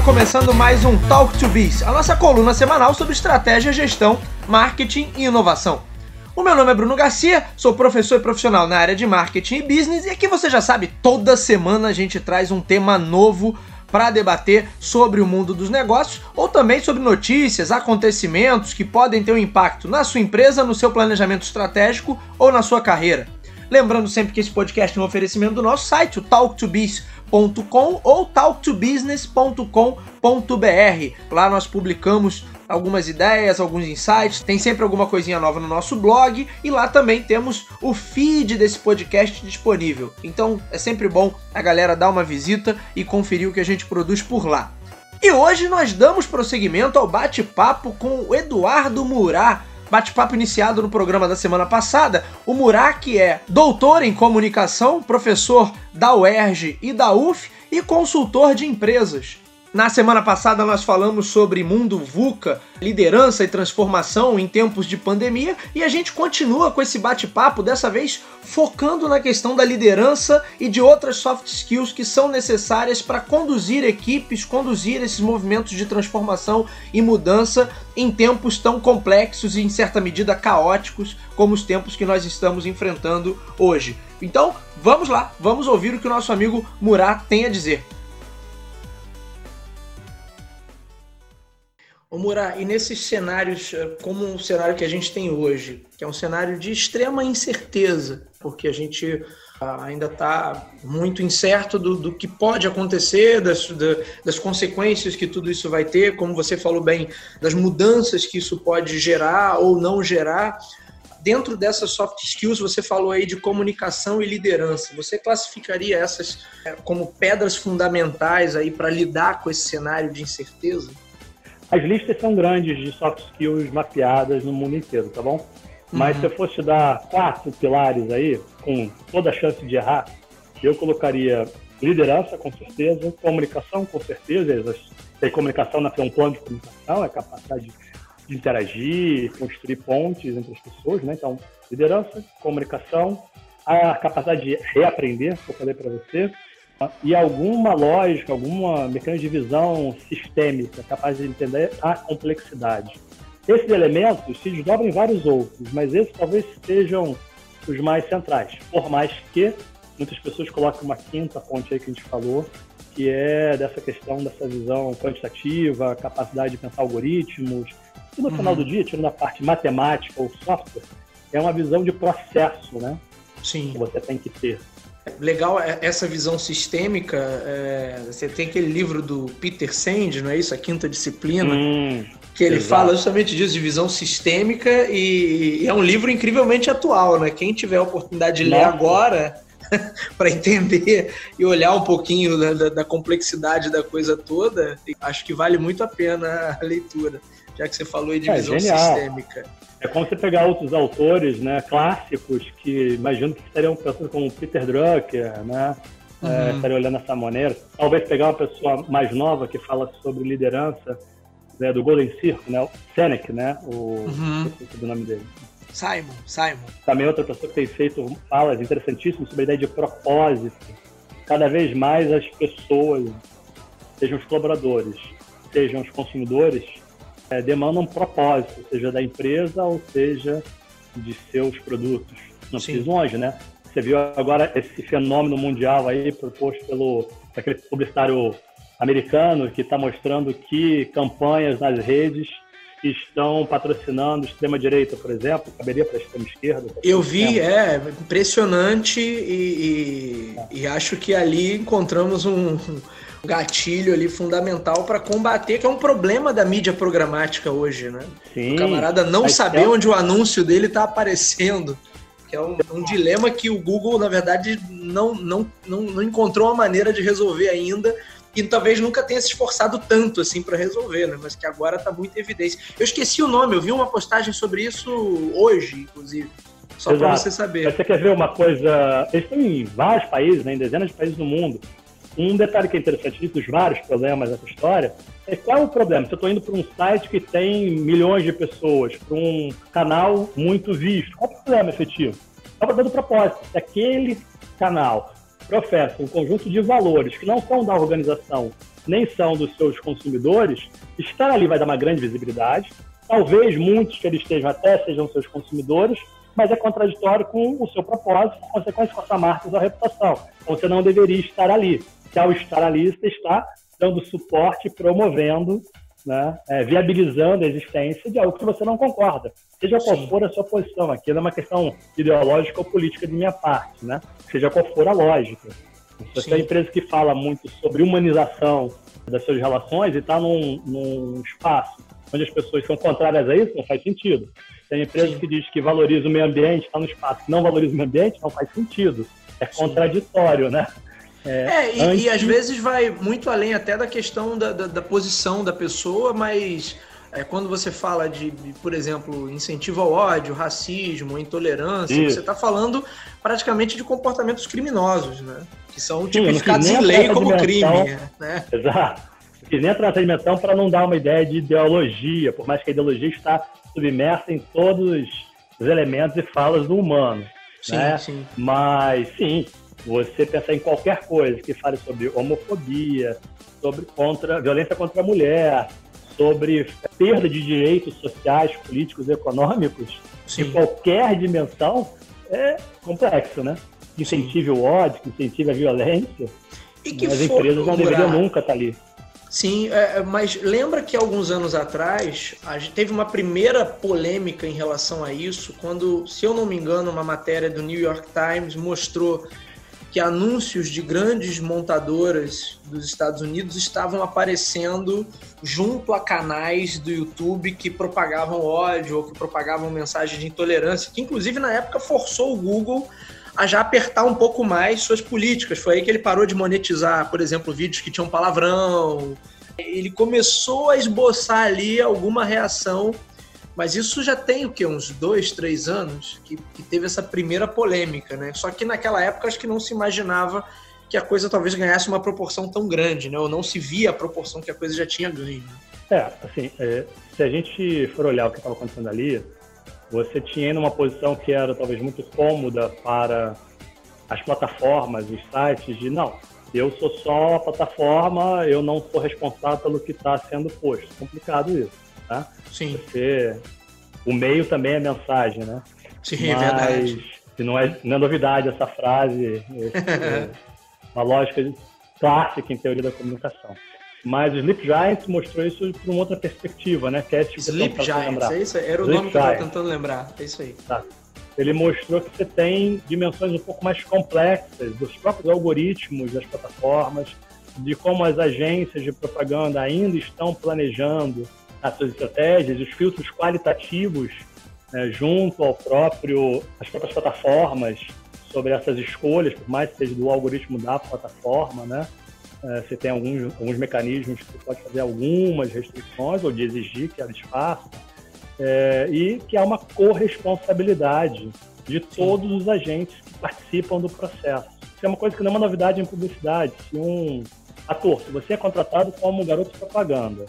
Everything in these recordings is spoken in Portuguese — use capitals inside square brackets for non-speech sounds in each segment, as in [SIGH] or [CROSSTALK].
Está começando mais um Talk to Biz, a nossa coluna semanal sobre estratégia, gestão, marketing e inovação. O meu nome é Bruno Garcia, sou professor e profissional na área de marketing e business e aqui você já sabe, toda semana a gente traz um tema novo para debater sobre o mundo dos negócios ou também sobre notícias, acontecimentos que podem ter um impacto na sua empresa, no seu planejamento estratégico ou na sua carreira. Lembrando sempre que esse podcast é um oferecimento do nosso site, o talktobiz.com ou talktobusiness.com.br. Lá nós publicamos algumas ideias, alguns insights, tem sempre alguma coisinha nova no nosso blog e lá também temos o feed desse podcast disponível. Então é sempre bom a galera dar uma visita e conferir o que a gente produz por lá. E hoje nós damos prosseguimento ao bate-papo com o Eduardo Murat, bate-papo iniciado no programa da semana passada. O Murak é doutor em comunicação, professor da UERJ e da UF e consultor de empresas. Na semana passada nós falamos sobre mundo VUCA, liderança e transformação em tempos de pandemia, e a gente continua com esse bate-papo, dessa vez focando na questão da liderança e de outras soft skills que são necessárias para conduzir equipes, conduzir esses movimentos de transformação e mudança em tempos tão complexos e em certa medida caóticos como os tempos que nós estamos enfrentando hoje. Então, vamos lá, vamos ouvir o que o nosso amigo Murat tem a dizer. Ô Murá, e nesses cenários, eh, como o cenário que a gente tem hoje, que é um cenário de extrema incerteza, porque a gente ah, ainda está muito incerto do, do, que pode acontecer, das, das consequências que tudo isso vai ter, como você falou bem, das mudanças que isso pode gerar ou não gerar. Dentro dessas soft skills, você falou aí de comunicação e liderança. Você classificaria essas eh, como pedras fundamentais aí para lidar com esse cenário de incerteza? As listas são grandes de soft skills mapeadas no mundo inteiro, tá bom? Mas uhum. se eu fosse dar quatro pilares aí, com toda a chance de errar, eu colocaria liderança, com certeza, comunicação, com certeza. Tem comunicação na um plano de comunicação, é capacidade de interagir, construir pontes entre as pessoas, né? Então, liderança, comunicação, a capacidade de reaprender, que eu falei para você, e alguma lógica, alguma mecanismo de visão sistêmica capaz de entender a complexidade. Esses elementos se desdobram em vários outros, mas esses talvez sejam os mais centrais, por mais que muitas pessoas coloquem uma quinta ponte aí que a gente falou, que é dessa questão dessa visão quantitativa, capacidade de pensar algoritmos, e no uhum. final do dia, tirando a parte matemática ou software, é uma visão de processo, né? Sim. Que você tem que ter legal é, essa visão sistêmica. É, você tem aquele livro do Peter Sand, não é isso? A Quinta Disciplina. Hum, que ele exato. fala justamente disso, de visão sistêmica, e, e, é um livro incrivelmente atual, né? Quem tiver a oportunidade de ler agora, [LAUGHS] para entender e olhar um pouquinho da, da, da, complexidade da coisa toda, acho que vale muito a pena a leitura, já que você falou de é, visão sistêmica. É como você pegar outros autores né, clássicos que imagino que estariam pensando como Peter Drucker, né? É, uhum. É, estaria olhando dessa maneira. Talvez pegar uma pessoa mais nova que fala sobre liderança, né, do Golden Circle, né? O Seneca, né? O, uhum. o nome dele. Simon, Simon. Também outra pessoa que tem feito falas interessantíssimas sobre a ideia de propósito. Cada vez mais as pessoas, sejam os colaboradores, sejam os consumidores, é, demandam um propósito, seja da empresa ou seja de seus produtos. Não precisa longe, né? Você viu agora esse fenômeno mundial aí proposto pelo aquele publicitário americano que está mostrando que campanhas nas redes estão patrocinando extrema-direita, por exemplo, caberia para a extrema-esquerda. Eu vi, é, impressionante e, e, e, acho que ali encontramos um, gatilho ali fundamental para combater, que é um problema da mídia programática hoje, né? Sim, o camarada não saber é... onde o anúncio dele está aparecendo. Que é um, um, dilema que o Google, na verdade, não, não, não, não encontrou uma maneira de resolver ainda e talvez nunca tenha se esforçado tanto assim para resolver, né? Mas que agora está muito evidente. Eu esqueci o nome, eu vi uma postagem sobre isso hoje, inclusive. Só para você saber. Você quer ver uma coisa? Eles estão em vários países, né, em dezenas de países no mundo. Um detalhe que é interessante dos vários problemas dessa história é qual é o problema? Se eu estou indo para um site que tem milhões de pessoas, para um canal muito visto, qual é o problema efetivo? É o problema do propósito. Se aquele canal professa um conjunto de valores que não são da organização nem são dos seus consumidores, estar ali vai dar uma grande visibilidade. Talvez muitos que eles estejam até sejam seus consumidores, mas é contraditório com o seu propósito, por consequência com a sua marca e sua reputação. Então você não deveria estar ali. Que ao estar ali, você está dando suporte, promovendo, né, é, viabilizando a existência de algo que você não concorda. Seja qual for a sua posição. Aqui não é uma questão ideológica ou política de minha parte, né? Seja qual for a lógica. Se você é uma empresa que fala muito sobre humanização das suas relações e está num, num espaço onde as pessoas são contrárias a isso, não faz sentido. Tem empresa Sim. que diz que valoriza o meio ambiente, está no espaço que não valoriza o meio ambiente, não faz sentido. É contraditório, né? É, é e, e, às vezes vai muito além até da questão da, da, da posição da pessoa, mas é, quando você fala de, por exemplo, incentivo ao ódio, racismo, intolerância, Isso. você está falando praticamente de comportamentos criminosos, né? Que são tipificados em lei como crime. Né? Exato. Que nem nessa dimensão para não dar uma ideia de ideologia, por mais que a ideologia está submersa em todos os elementos e falas do humano. Sim, né? sim. Mas, sim, você pensar em qualquer coisa que fale sobre homofobia, sobre contra, violência contra a mulher, sobre perda de direitos sociais, políticos, econômicos, sim. em qualquer dimensão, é complexo, né? Incentive o ódio, incentive a violência. E que as empresas não deveriam nunca estar ali. Sim, é, é, mas lembra que alguns anos atrás a gente teve uma primeira polêmica em relação a isso, quando, se eu não me engano, uma matéria do New York Times mostrou que anúncios de grandes montadoras dos Estados Unidos estavam aparecendo junto a canais do YouTube que propagavam ódio ou que propagavam mensagens de intolerância, que inclusive na época forçou o Google a já apertar um pouco mais suas políticas. Foi aí que ele parou de monetizar, por exemplo, vídeos que tinham palavrão. Ele começou a esboçar ali alguma reação, mas isso já tem o que uns dois, três anos que, que teve essa primeira polêmica, né? Só que naquela época acho que não se imaginava que a coisa talvez ganhasse uma proporção tão grande, né? Ou não se via a proporção que a coisa já tinha ganho. É, assim, é, se a gente for olhar o que estava acontecendo ali, você tinha numa posição que era talvez muito cômoda para as plataformas, os sites, de não, eu sou só a plataforma, eu não sou responsável pelo que está sendo posto. Complicado isso, tá? Sim. Porque o meio também é mensagem, né? Sim, é Mas, é verdade. Não é, não é novidade essa frase, é [LAUGHS] uma lógica clássica em teoria da comunicação. Mas o Sleep Giants mostrou isso por uma outra perspectiva, né? Que é tipo Sleep Giants, é isso? Era o Sleep nome que eu estava tentando lembrar, é isso aí. Tá. Ele mostrou que você tem dimensões um pouco mais complexas dos próprios algoritmos das plataformas, de como as agências de propaganda ainda estão planejando as suas estratégias, os filtros qualitativos né, junto ao próprio, às próprias plataformas sobre essas escolhas, por mais que seja do algoritmo da plataforma, né? É, você tem alguns, alguns mecanismos que pode fazer algumas restrições ou de exigir que elas façam, é, e que há uma corresponsabilidade de todos Sim. os agentes que participam do processo. Isso é uma coisa que não é uma novidade em publicidade. Se um ator, se você é contratado como garoto de propaganda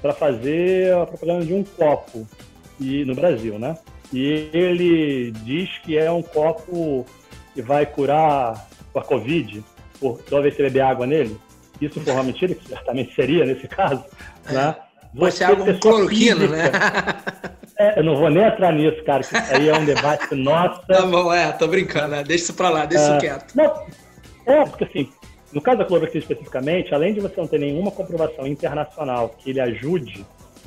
para fazer a propaganda de um copo e no Brasil, né? E ele diz que é um copo que vai curar a Covid, por toda vez que beber água nele, isso for uma mentira, que certamente seria nesse caso, é. né? Você ser água com cloroquina, né? É, eu não vou nem entrar nisso, cara, que isso aí é um debate [LAUGHS] nossa. Tá bom, é, tô brincando, né? Deixa isso pra lá, deixa isso é, quieto. Não, é, porque assim, no caso da cloroquina especificamente, além de você não ter nenhuma comprovação internacional que ele ajude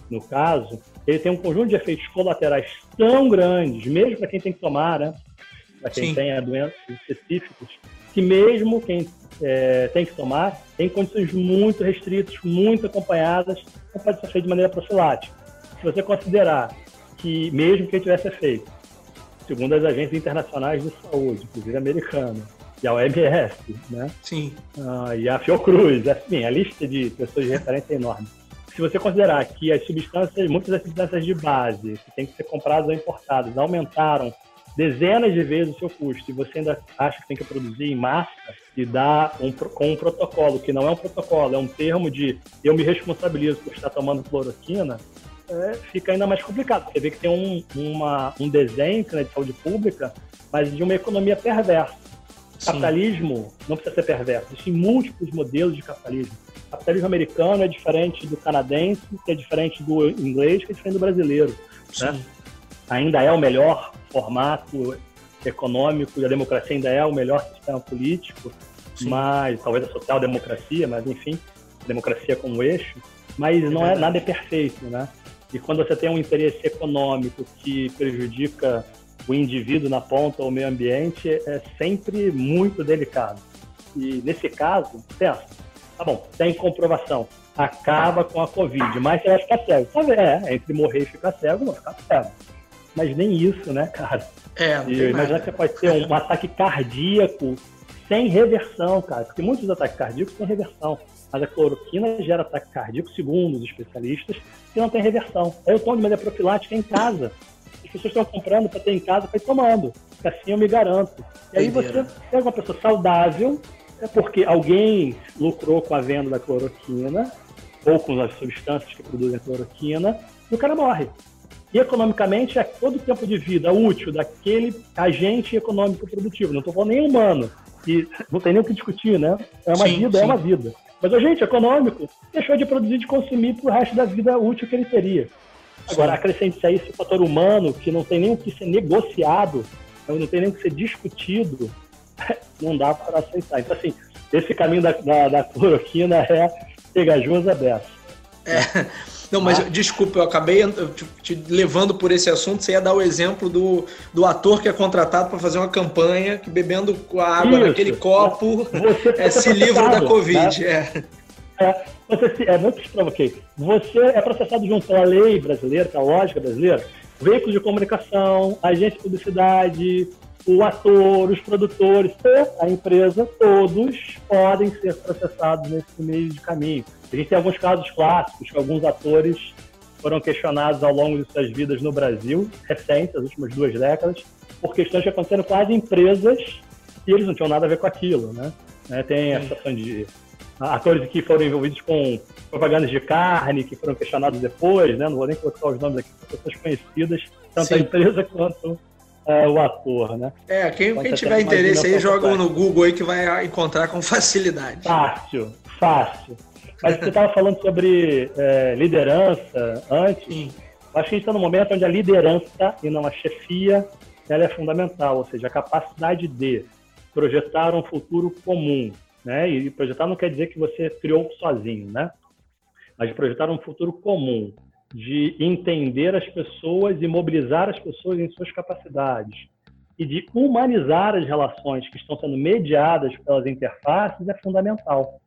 no caso, ele tem um conjunto de efeitos colaterais tão grandes, mesmo para quem tem que tomar, né? Para quem Sim. tem doenças específicas, que mesmo quem é, tem que tomar tem condições muito restritas, muito acompanhadas, não pode ser feito de maneira profilática. Se você considerar que, mesmo que ele tivesse efeito, segundo as agências internacionais de saúde, inclusive americanas, e a OMS, né? Sim. Ah, e a Fiocruz, assim, a lista de pessoas de referência é enorme se você considerar que as substâncias, muitas das substâncias de base que têm que ser compradas ou importadas aumentaram dezenas de vezes o seu custo e você ainda acha que tem que produzir em massa e dá um, com um protocolo que não é um protocolo, é um termo de eu me responsabilizo por estar tomando cloroquina, é, fica ainda mais complicado. Você vê que tem um, uma, um desenho né, de saúde pública, mas de uma economia perversa. Sim. Capitalismo não precisa ser perverso. Existem múltiplos modelos de capitalismo. O capitalismo americano é diferente do canadense, que é diferente do inglês, que é diferente do brasileiro. Né? Ainda é o melhor formato econômico e a democracia ainda é o melhor sistema político, Sim. mas talvez a social-democracia, mas enfim, democracia como eixo, mas é não é nada é perfeito, né? E quando você tem um interesse econômico que prejudica o indivíduo na ponta ou o meio ambiente, é sempre muito delicado. E nesse caso, pensa, tá bom, tem comprovação, acaba com a Covid, mas você vai ficar cego. Tá é, entre morrer e ficar cego, vai ficar cego. Mas nem isso, né, cara? É, e imagina que você pode ter um ataque cardíaco sem reversão, cara, porque muitos ataques cardíacos têm reversão. Mas a cloroquina gera ataque cardíaco, segundo os especialistas, que não tem reversão. Aí eu tomo de maneira profilática em casa. As pessoas estão comprando para ter em casa para ir tomando. Assim eu me garanto. E aí você pega uma pessoa saudável, é porque alguém lucrou com a venda da cloroquina, ou com as substâncias que produzem a cloroquina, e o cara morre. E economicamente é todo o tempo de vida útil daquele agente econômico produtivo. Não estou falando nem humano. E não tem nem o que discutir, né? É uma sim, vida, sim. é uma vida. Mas o agente econômico deixou de produzir, de consumir para o resto da vida útil que ele teria. Agora, acrescente a isso o fator humano, que não tem nem o que ser negociado, não tem nem o que ser discutido, [LAUGHS] não dá para aceitar. Então, assim, esse caminho da, da, da cloroquina é pegajoso a beça. É. Não, mas ah. desculpa, eu acabei te, levando por esse assunto. Você ia dar o exemplo do, do ator que é contratado para fazer uma campanha que bebendo a água Isso. naquele copo é, se livra da Covid. Né? É. É, você é muito provoquei. Você é processado junto à lei brasileira, com a lógica brasileira, veículos de comunicação, agência de publicidade, o ator, os produtores, a empresa, todos podem ser processados nesse meio de caminho. A gente tem alguns casos clássicos que alguns atores foram questionados ao longo de suas vidas no Brasil, recentes, as últimas duas décadas, por questões que aconteceram com as empresas e eles não tinham nada a ver com aquilo, né? né tem a situação de atores que foram envolvidos com propagandas de carne, que foram questionados depois, né? Não vou nem colocar os nomes aqui, são pessoas conhecidas, tanto Sim. a empresa [LAUGHS] quanto é, o ator, né? É, quem, então, quem tiver interesse aí, joga no Google aí que vai encontrar com facilidade. Fácil, fácil. Mas você estava falando sobre é, liderança antes. Sim. Acho que a gente está no momento onde a liderança e não a chefia ela é fundamental, ou seja, a capacidade de projetar um futuro comum, né? E projetar não quer dizer que você criou sozinho, né? Mas projetar um futuro comum, de entender as pessoas e mobilizar as pessoas em suas capacidades e de humanizar as relações que estão sendo mediadas pelas interfaces é fundamental.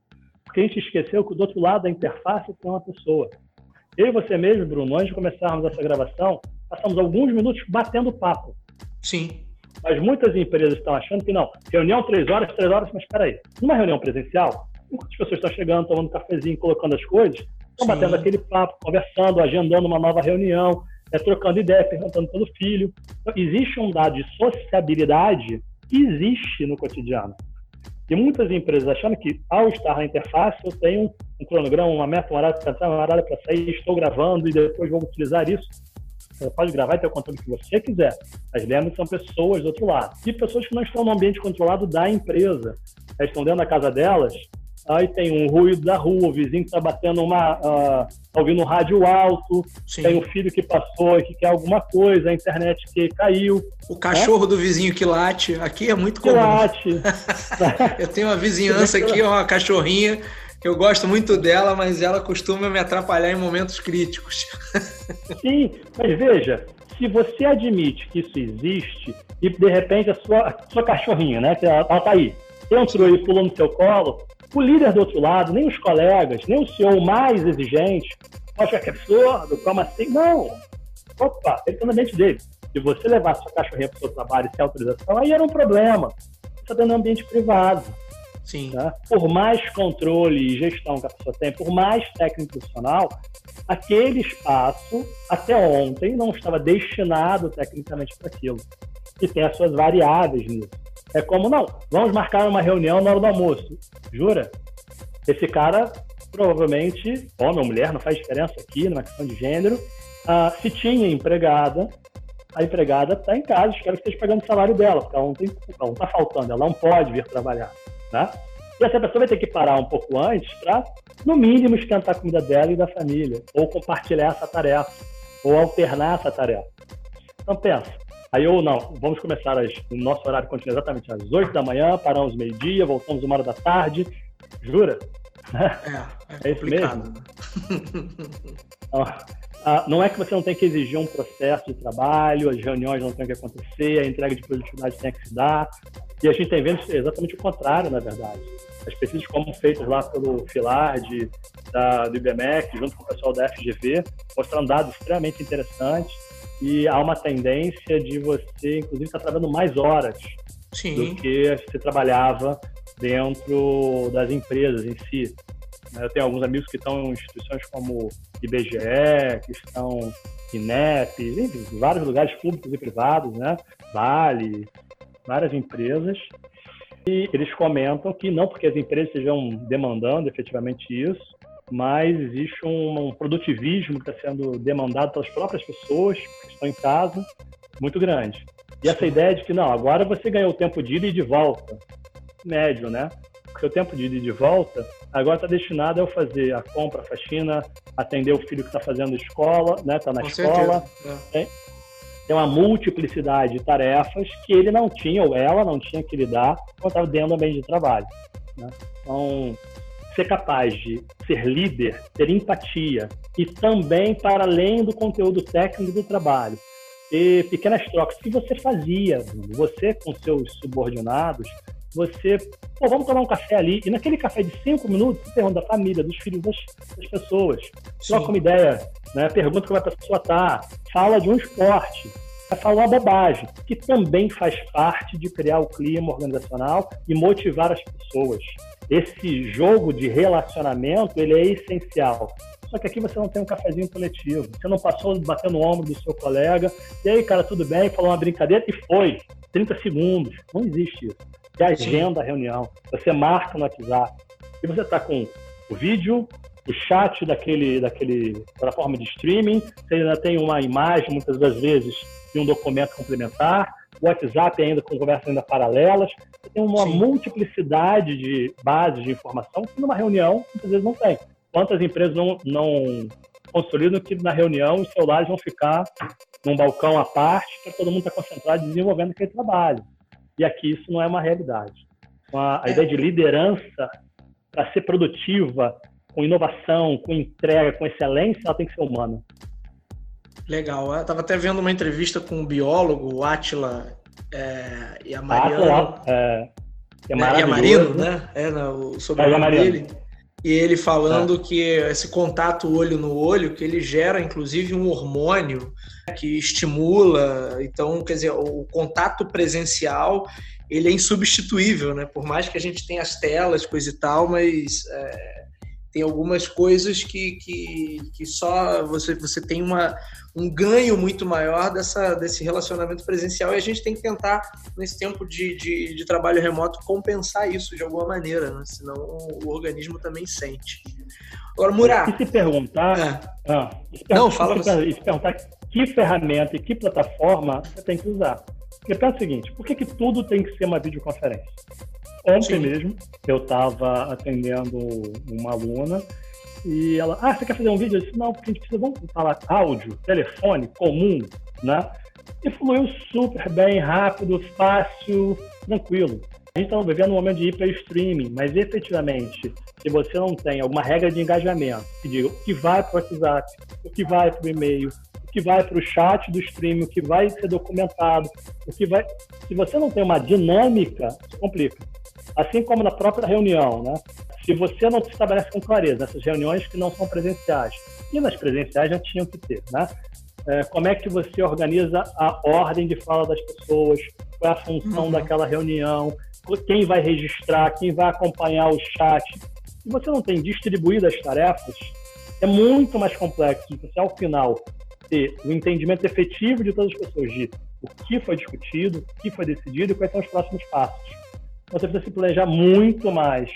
Porque a gente esqueceu que do outro lado da interface tem uma pessoa. Eu e você mesmo, Bruno, antes de começarmos essa gravação, passamos alguns minutos batendo papo. Sim. Mas muitas empresas estão achando que não, reunião três horas, três horas, mas espera aí, numa reunião presencial, as pessoas estão chegando, tomando um cafezinho, colocando as coisas, estão batendo aquele papo, conversando, agendando uma nova reunião, é, trocando ideia, perguntando pelo filho. Então, existe um dado de sociabilidade que existe no cotidiano. E muitas empresas achando que, ao estar na interface, eu tenho um cronograma, uma meta, uma hora para entrar, uma hora para sair, estou gravando e depois vou utilizar isso. Você pode gravar e ter o conteúdo que você quiser. Mas lembre que são pessoas do outro lado. E pessoas que não estão no ambiente controlado da empresa. Elas estão dentro da casa delas, aí tem um ruído da rua, o vizinho está batendo uma. Uh, ouvindo um rádio alto, Sim. tem um filho que passou e que quer alguma coisa, a internet que caiu. O cachorro do vizinho que late, aqui é muito comum. Que late. [LAUGHS] eu tenho uma vizinhança aqui, uma cachorrinha, eu gosto muito dela, mas ela costuma me atrapalhar em momentos críticos. [LAUGHS] Sim, mas veja, se você admite que isso existe e de repente a sua, a sua cachorrinha, né, ela, ela tá aí, entrou e pulou no seu colo, o líder do outro lado, nem os colegas, nem o senhor mais exigente, acha que é absurdo, como assim? Não. Opa, ele está no ambiente dele. Se você levar sua cachorrinha para o seu trabalho sem autorização, aí era um problema. Você está dando ambiente privado. Sim. Tá? Por mais controle e gestão que a pessoa tem, por mais técnico profissional, aquele espaço, até ontem, não estava destinado tecnicamente para aquilo. E tem as suas variáveis nisso. É como, não, vamos marcar uma reunião na hora do almoço. Jura? Esse cara, provavelmente, homem ou mulher, não faz diferença aqui, numa questão de gênero, uh, se tinha empregada, a empregada está em casa, espero que esteja pagando o salário dela, porque ela não está tá faltando, ela não pode vir trabalhar. Né? E essa pessoa vai ter que parar um pouco antes para, no mínimo, esquentar a comida dela e da família, ou compartilhar essa tarefa, ou alternar essa tarefa. Então pensa, aí ou não, vamos começar, as, o nosso horário continua exatamente às 8 da manhã, paramos meio-dia, voltamos uma hora da tarde, jura? É, [LAUGHS] é, é complicado. mesmo? [LAUGHS] Ah, não é que você não tem que exigir um processo de trabalho, as reuniões não têm que acontecer, a entrega de produtividade tem que se dar. E a gente tem vendo exatamente o contrário, na verdade. As pesquisas como feitas lá pelo FILARD, da, do IBMEC, junto com o pessoal da FGV, mostrando dados extremamente interessantes e há uma tendência de você, inclusive, estar trabalhando mais horas Sim. do que você trabalhava dentro das empresas em si. Né, eu tenho alguns amigos que estão em instituições como IBGE, que estão INEP, vários lugares públicos e privados, né? Vale, várias empresas. E eles comentam que não porque as empresas estejam demandando efetivamente isso, mas existe um, um produtivismo que está sendo demandado pelas próprias pessoas que estão em casa muito grande. E essa ideia de que não, agora você ganhou o tempo de ida e de volta, médio, né? O seu tempo de ida e de volta agora está destinado a eu fazer a compra, a faxina, atender o filho que está fazendo escola, né? Está na Com escola. É. Tem uma multiplicidade de tarefas que ele não tinha, ou ela não tinha que lidar quando estava dentro do ambiente de trabalho. Né? Então, ser capaz de ser líder, ter empatia e também para além do conteúdo técnico do trabalho, ter pequenas trocas que você fazia, você com seus subordinados, você, pô, vamos tomar um café ali, e naquele café de cinco minutos, você pergunta da família, dos filhos das, das pessoas, Sim. troca uma ideia, né? pergunta como a pessoa tá, fala de um esporte, vai falar uma bobagem, que também faz parte de criar o clima organizacional e motivar as pessoas. Esse jogo de relacionamento, ele é essencial. Só que aqui você não tem um cafezinho coletivo. Você não passou batendo o ombro do seu colega, e aí, cara, tudo bem, falou uma brincadeira e foi. 30 segundos. Não existe isso. Você agenda a reunião, você marca no WhatsApp. E você está com o vídeo, o chat daquele, daquele plataforma de streaming, você ainda tem uma imagem, muitas das vezes, de um documento complementar, o WhatsApp ainda com conversas ainda paralelas. Você tem uma Sim. multiplicidade de bases de informação que numa reunião muitas vezes não tem. Quantas empresas não, não consolidam que na reunião os celulares vão ficar num balcão à parte para todo mundo estar concentrado desenvolvendo aquele trabalho. E aqui isso não é uma realidade. A, a é. ideia de liderança, para ser produtiva, com inovação, com entrega, com excelência, ela tem que ser humana. Legal. Eu estava até vendo uma entrevista com um biólogo, o Atila é, e a Mariana. é, é né? Marino, né? É, o sobrenome é, dele. E ele falando é. que esse contato olho no olho, que ele gera inclusive um hormônio que estimula. Então, quer dizer, o contato presencial ele é insubstituível, né? Por mais que a gente tenha as telas, coisa e tal, mas é, tem algumas coisas que, que, que só você, você tem uma, um ganho muito maior dessa, desse relacionamento presencial e a gente tem que tentar, nesse tempo de, de, de trabalho remoto, compensar isso de alguma maneira, né? senão o organismo também sente. Agora, Murat. E se perguntar. É. Ah, se Não, fala se, você. se perguntar que ferramenta e que plataforma você tem que usar. Porque pensa o seguinte: por que, que tudo tem que ser uma videoconferência? Ontem Sim. mesmo, eu estava atendendo uma aluna e ela, ah, você quer fazer um vídeo? Eu disse, não, porque a gente precisa, vamos falar áudio, telefone, comum, né? E fluiu super bem, rápido, fácil, tranquilo. A gente está vivendo um momento de hiper streaming, mas efetivamente, se você não tem alguma regra de engajamento, que diga o que vai para o WhatsApp, o que vai para o e-mail, o que vai para o chat do streaming, o que vai ser documentado, o que vai. Se você não tem uma dinâmica, isso complica. Assim como na própria reunião, né? Se você não se estabelece com clareza nessas reuniões que não são presenciais, e nas presenciais já tinham que ter, né? É, como é que você organiza a ordem de fala das pessoas, qual é a função uhum. daquela reunião, quem vai registrar, quem vai acompanhar o chat. Se você não tem distribuído as tarefas, é muito mais complexo você, ao final, ter o entendimento efetivo de todas as pessoas de o que foi discutido, o que foi decidido e quais são os próximos passos. Você precisa se planejar muito mais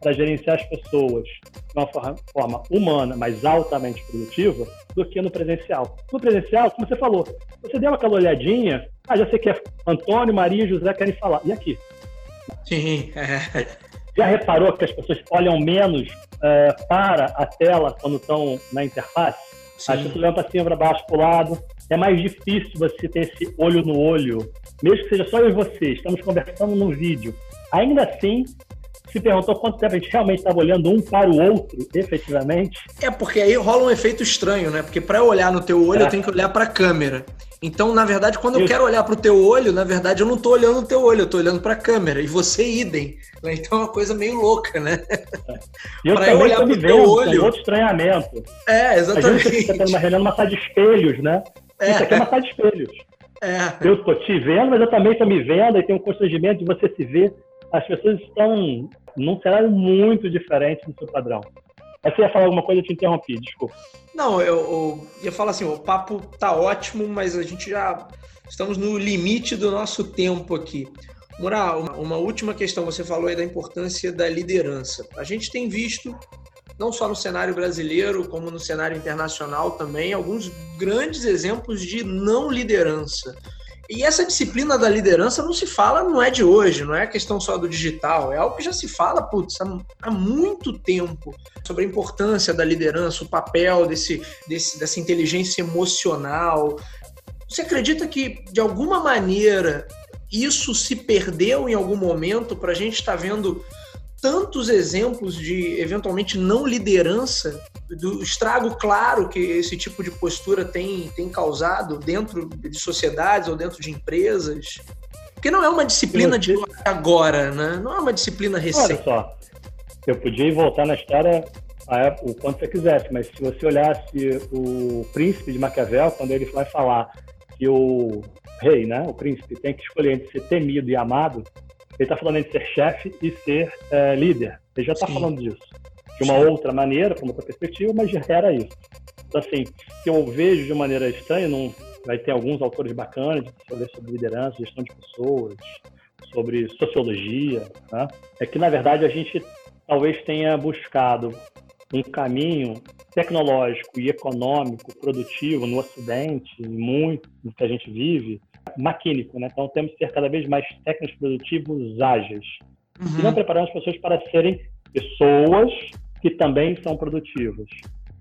para gerenciar as pessoas de uma forma humana, mas altamente produtiva, do que no presencial. No presencial, como você falou, você deu aquela olhadinha, ah, já sei que é Antônio, Maria e José querem falar. E aqui? Sim. [LAUGHS] Já reparou que as pessoas olham menos é, para a tela quando estão na interface? Sim. As pessoas olham para cima, para baixo, para o lado. É mais difícil você ter esse olho no olho, mesmo que seja só eu e você, estamos conversando no vídeo. Ainda assim, se perguntou quanto tempo a gente realmente estava olhando um para o outro, efetivamente. É, porque aí rola um efeito estranho, né? Porque para eu olhar no teu olho, é. eu tenho que olhar para a câmera. Então, na verdade, quando eu quero olhar para o teu olho, na verdade, eu não estou olhando no teu olho, eu estou olhando para a câmera. E você idem. Então é uma coisa meio louca, né? É. Para eu olhar para o teu olho. outro estranhamento. É, exatamente. A gente está tendo uma reunião numa sala de espelhos, né? É. Isso aqui é uma sala de espelhos. É. Eu estou te vendo, mas eu também estou me vendo, e tem um constrangimento de você se ver. As pessoas estão num cenário muito diferente do seu padrão. Mas você ia falar alguma coisa, eu te interrompi, desculpa. Não, eu, eu, ia falar assim, o papo tá ótimo, mas a gente já estamos no limite do nosso tempo aqui. Mural, uma, uma última questão, você falou aí da importância da liderança. A gente tem visto, não só no cenário brasileiro, como no cenário internacional também, alguns grandes exemplos de não liderança. E essa disciplina da liderança não se fala, não é de hoje, não é questão só do digital, é algo que já se fala, putz, há, muito tempo sobre a importância da liderança, o papel desse, desse, dessa inteligência emocional. Você acredita que, de alguma maneira, isso se perdeu em algum momento para a gente estar tá vendo tantos exemplos de eventualmente não liderança, do estrago claro que esse tipo de postura tem, tem causado dentro de sociedades ou dentro de empresas. Porque não é uma disciplina de agora, né? Não é uma disciplina recente. Olha só, eu podia voltar na história o quanto você quisesse, mas se você olhasse o príncipe de Maquiavel, quando ele vai falar que o rei, né, o príncipe, tem que escolher entre ser temido e amado, ele está falando entre ser chefe e ser é, líder. Ele já está falando disso. De uma Sim. outra maneira, com outra perspectiva, mas já era isso. Então, assim, que eu vejo de maneira estranha, não, vai ter alguns autores bacanas sobre, sobre liderança, gestão de pessoas, sobre sociologia, né? é que, na verdade, a gente talvez tenha buscado um caminho tecnológico e econômico, produtivo no Ocidente, muito do que a gente vive, maquínico, né? Então temos que ser cada vez mais técnicos produtivos ágeis. Uhum. E não preparamos as pessoas para serem pessoas que também são produtivas.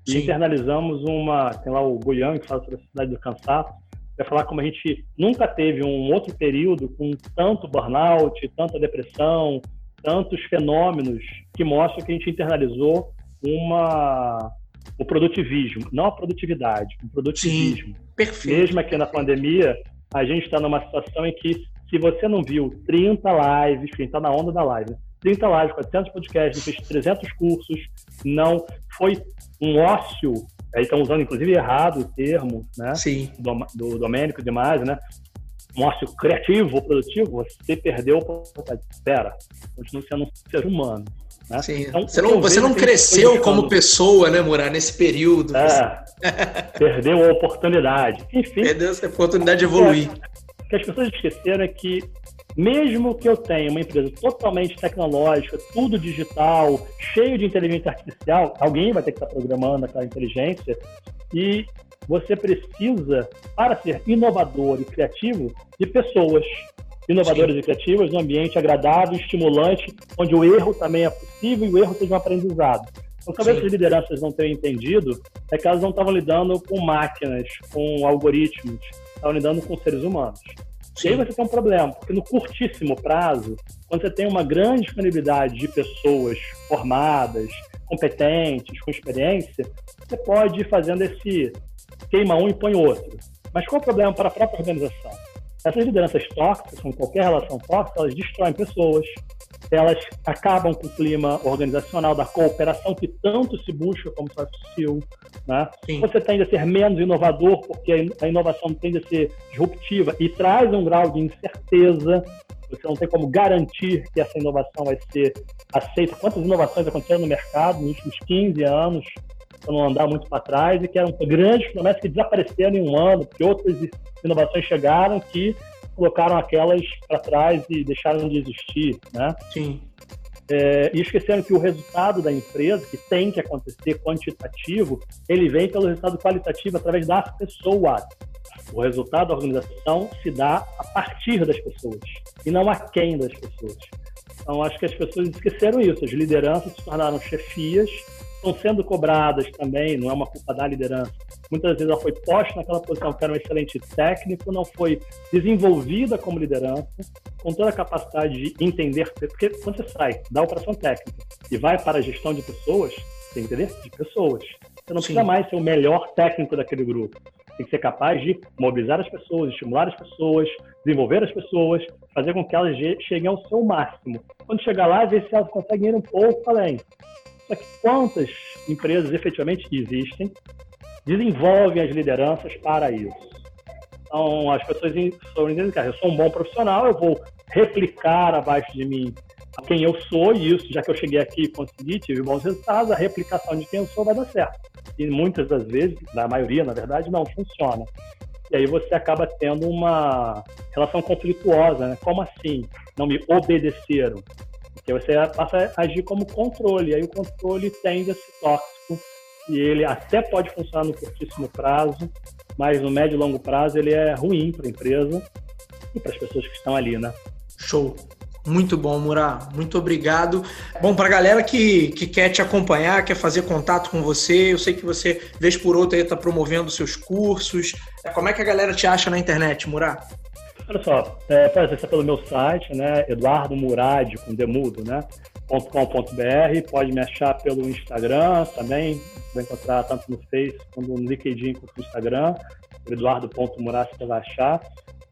E internalizamos uma, tem lá o Guian que fala sobre a sociedade do cansaço, vai falar como a gente nunca teve um outro período com tanto burnout, tanta depressão, tantos fenômenos que mostram que a gente internalizou uma o produtivismo, não a produtividade, o produtivismo. Sim, perfeito. Mesmo aqui na pandemia, a gente está numa situação em que, se você não viu 30 lives, quem está na onda da live, 30 lives, 400 podcasts, fez 300 cursos, não foi um ócio, aí estão usando inclusive errado o termo, né? Sim. Do, do Domênico demais, né? Um ócio criativo produtivo, você perdeu a oportunidade. Espera, continua sendo um ser humano. Né? Sim. Então, você não, você não cresceu como pessoa, né, Murar, nesse período. É, [LAUGHS] perdeu a oportunidade. Enfim. Perdeu essa oportunidade de evoluir. O que as pessoas esqueceram é que, mesmo que eu tenha uma empresa totalmente tecnológica, tudo digital, cheio de inteligência artificial, alguém vai ter que estar programando aquela inteligência e você precisa, para ser inovador e criativo, de pessoas inovadoras Sim. e criativas, um ambiente agradável, estimulante, onde o erro também é possível e o erro seja um aprendizado. Então, talvez as lideranças não tenham entendido é que elas não estavam lidando com máquinas, com algoritmos, estavam lidando com seres humanos. Sim. E aí você tem um problema, porque no curtíssimo prazo, quando você tem uma grande disponibilidade de pessoas formadas, competentes, com experiência, você pode ir fazendo esse queima um e põe outro. Mas qual é o problema para a própria organização? Essas lideranças tóxicas, com qualquer relação tóxica, elas destroem pessoas, elas acabam com o clima organizacional da cooperação que tanto se busca como soft skill. Né? Você tende a ser menos inovador, porque a inovação tende a ser disruptiva e traz um grau de incerteza. Você não tem como garantir que essa inovação vai ser aceita. Quantas inovações aconteceram no mercado nos últimos 15 anos? Para não andar muito para trás, e que eram grandes promessas que desapareceram em um ano, porque outras inovações chegaram que colocaram aquelas para trás e deixaram de existir, né? Sim. É, e esquecendo que o resultado da empresa, que tem que acontecer quantitativo, ele vem pelo resultado qualitativo através das pessoas. O resultado da organização se dá a partir das pessoas e não a quem das pessoas. Então, acho que as pessoas esqueceram isso. As lideranças se tornaram chefias, estão sendo cobradas também, não é uma culpa da liderança. Muitas vezes ela foi posta naquela posição que era um excelente técnico, não foi desenvolvida como liderança, com toda a capacidade de entender. Porque quando você sai da operação técnica e vai para a gestão de pessoas, tem que entender de pessoas. Você não Sim. precisa mais ser o melhor técnico daquele grupo. Tem que ser capaz de mobilizar as pessoas, estimular as pessoas, desenvolver as pessoas, fazer com que elas cheguem ao seu máximo. Quando chegar lá, ver se elas conseguem ir um pouco além. Que quantas empresas efetivamente existem desenvolvem as lideranças para isso? Então, as pessoas estão entendendo que eu sou um bom profissional, eu vou replicar abaixo de mim quem eu sou, e isso, já que eu cheguei aqui e consegui, tive bons resultados, a replicação de quem eu sou vai dar certo. E muitas das vezes, na maioria, na verdade, não funciona. E aí você acaba tendo uma relação conflituosa, né? Como assim? Não me obedeceram? Porque você passa a agir como controle, e aí o controle tende a ser tóxico, e ele até pode funcionar no curtíssimo prazo, mas no médio e longo prazo ele é ruim para a empresa e para as pessoas que estão ali, né? Show. Muito bom, Murá. Muito obrigado. Bom, para a galera que, que quer te acompanhar, quer fazer contato com você, eu sei que você, vez por outra, está promovendo seus cursos. Como é que a galera te acha na internet, Murá? Olha só, é, pode acessar pelo meu site, né? Eduardo Murad, com demudo, né? .com.br, pode me achar pelo Instagram também, vai encontrar tanto no Face quanto no LinkedIn quanto no Instagram, eduardo.murad você vai achar.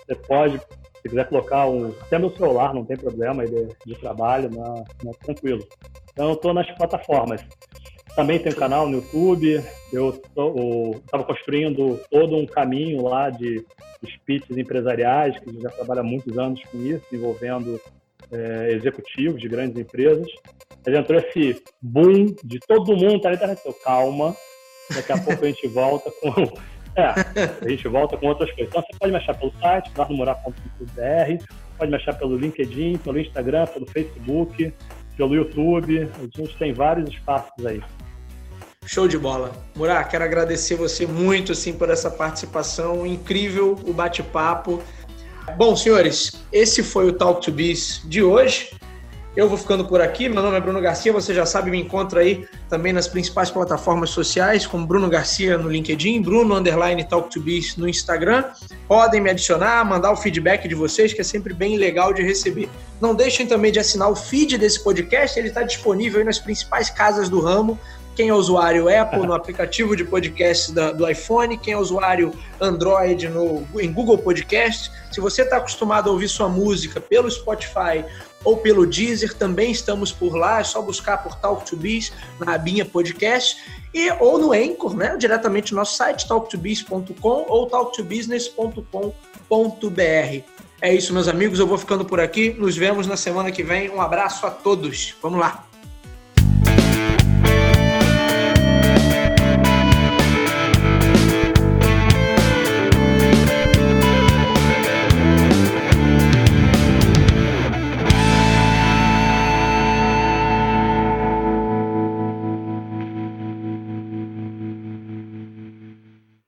Você pode se quiser colocar um, até meu celular, não tem problema, de, de trabalho, não, não é tranquilo. Então eu estou nas plataformas. Também tem um canal no YouTube. Eu estava construindo todo um caminho lá de, de empresariais, que já trabalha há muitos anos com isso, envolvendo é, executivos de grandes empresas. Mas entrou esse boom de todo mundo tá na internet. Eu, calma, daqui a [LAUGHS] pouco a gente volta com é, a gente volta com outras coisas. Então você pode me achar pelo site, eduardomorar.com.br, pode me achar pelo LinkedIn, pelo Instagram, pelo Facebook, pelo YouTube. A gente tem vários espaços aí. Show de bola. Murá, quero agradecer você muito assim por essa participação incrível, o bate-papo. Bom, senhores, esse foi o Talk to Biz de hoje. Eu vou ficando por aqui. Meu nome é Bruno Garcia. Você já sabe, me encontra aí também nas principais plataformas sociais, como Bruno Garcia no LinkedIn, Bruno Underline Talk to Biz no Instagram. Podem me adicionar, mandar o feedback de vocês, que é sempre bem legal de receber. Não deixem também de assinar o feed desse podcast. Ele está disponível nas principais casas do ramo quem é usuário Apple no aplicativo de podcast da, do iPhone, quem é usuário Android no, em Google Podcast. Se você está acostumado a ouvir sua música pelo Spotify ou pelo Deezer, também estamos por lá, é só buscar por Talk to Biz na abinha podcast e ou no Anchor, né, diretamente no nosso site talktobiz.com ou talktobusiness.com.br. É isso, meus amigos, eu vou ficando por aqui. Nos vemos na semana que vem. Um abraço a todos. Vamos lá.